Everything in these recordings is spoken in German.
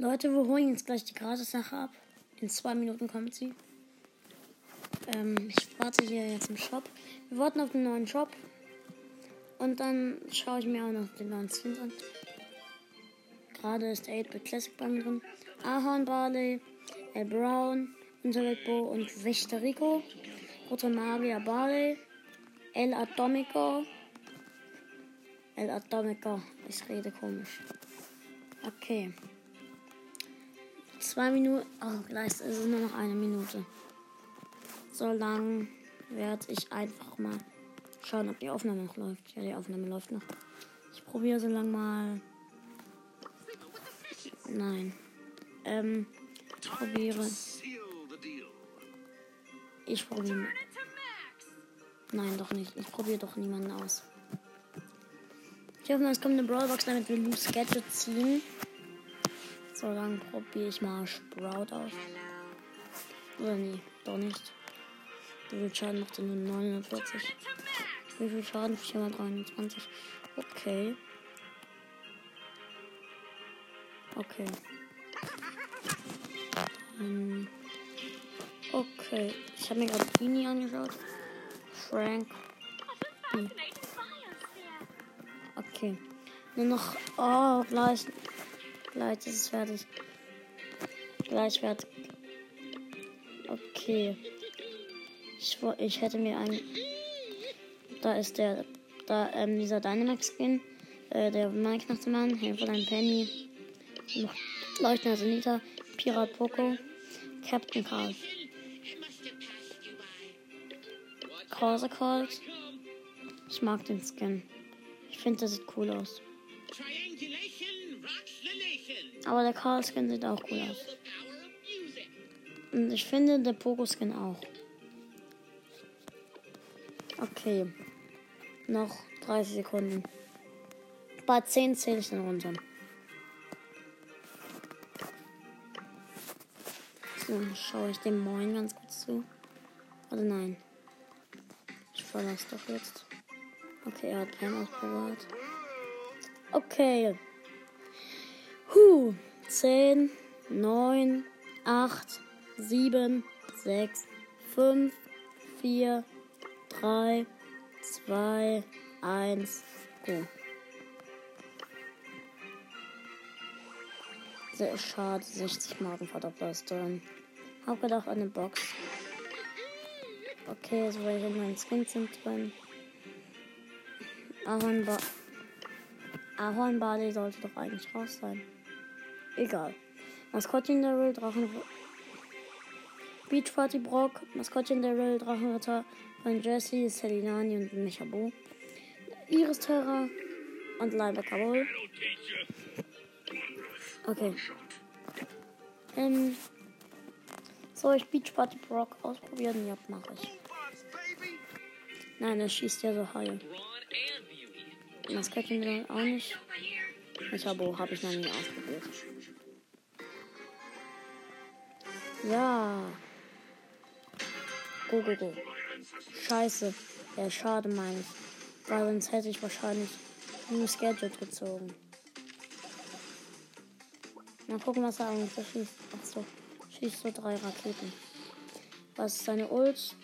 Leute, wir holen jetzt gleich die Gratis-Sache ab. In zwei Minuten kommt sie. Ähm, ich warte hier jetzt im Shop. Wir warten auf den neuen Shop. Und dann schaue ich mir auch noch den neuen Skins an. Gerade ist der 8-Bit Classic bei mir drin. Ahorn Barley, El Brown, Interletbo und Wächter Rico. Roter Magier Barley. El Atomico. El Atomico. Ich rede komisch. Okay. Zwei Minuten. Oh, gleich ist es nur noch eine Minute. So lang werde ich einfach mal schauen, ob die Aufnahme noch läuft. Ja, die Aufnahme läuft noch. Ich probiere so lang mal. Nein. Ähm, ich probiere. Ich probiere. Nein, doch nicht. Ich probiere doch niemanden aus. Ich hoffe, es kommt eine Brawlbox, damit wir Loose Gadget ziehen. So, dann probiere ich mal Sprout aus. Oder nee, doch nicht. Wie viel Schaden macht er nur 940? Wie viel Schaden? 423. Okay. Okay. Hm. Okay. Ich habe mir gerade Beanie angeschaut. Frank. Hm. Okay. Nur noch. Oh, gleich. Ist es fertig. Gleich fertig. Okay. Ich, ich hätte mir ein. Da ist der. Da, ähm, dieser Dynamax-Skin. Äh, der Minecraft-Mann. Helferlein Penny. Leuchtender Sanita. Pirat Poco. Captain Karl. Corsa Colt. Ich mag den Skin. Ich finde, der sieht cool aus. Aber der Karl Skin sieht auch cool aus. Und ich finde der Poco Skin auch. Okay. Noch 30 Sekunden. Bei 10 zähle ich dann runter. So, schaue ich dem Moin ganz kurz zu. Oder nein. Ich verlasse doch jetzt. Okay, er hat keinen ausprobiert. Okay. Huh. 10, 9, 8, 7, 6, 5, 4, 3, 2, 1, go. Sehr schade, 60 Marken drin. Hab gedacht, eine Box. Okay, so welche neuen Skins sind drin. Ahornba Ahornbade sollte doch eigentlich raus sein. Egal. Maskottchen der Rill, Drachen. Beach Party Brock, Maskottchen der Rill, Drachenritter von Jesse, Selinani und Mechabo. Iris Terra und Linebacker Bull. Okay. Ähm. Soll ich Beach Party Brock ausprobieren? Ja, mache ich. Nein, er schießt ja so heil. Maskottchen will auch nicht. Mechabo habe ich noch nie ausprobiert. Ja. Go, go, go. Scheiße. Ja, schade, meine ich. Weil sonst hätte ich wahrscheinlich nur Gadget gezogen. Mal gucken, was er eigentlich schießt. Ach so. Schießt so drei Raketen. Was ist seine Ult?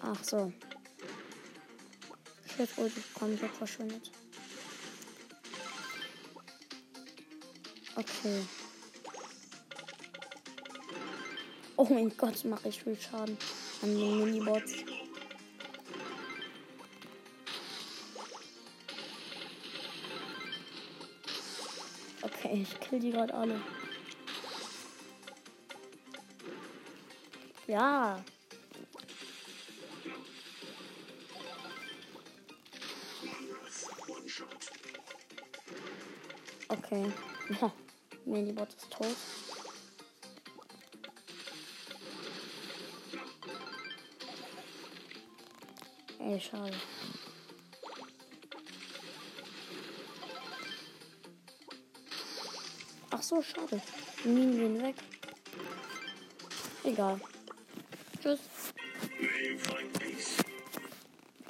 Ach so. Schiff Ult komplett verschwindet. Okay. Oh mein Gott, mache ich viel Schaden an den Minibots. Okay, ich kill die gerade alle. Ja. Okay. Minibot ist tot. Ey, schade. Ach so, schade. Die Minen gehen weg. Egal. Tschüss.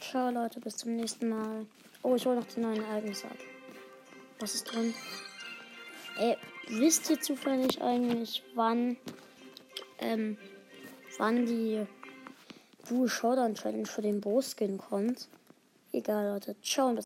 Ciao Leute, bis zum nächsten Mal. Oh, ich hole noch die neuen Ereignisse ab. Was ist drin? Ey, wisst ihr zufällig eigentlich, wann, ähm, wann die Dual Showdown Challenge für den Bo-Skin kommt? Egal, Leute. Ciao und bis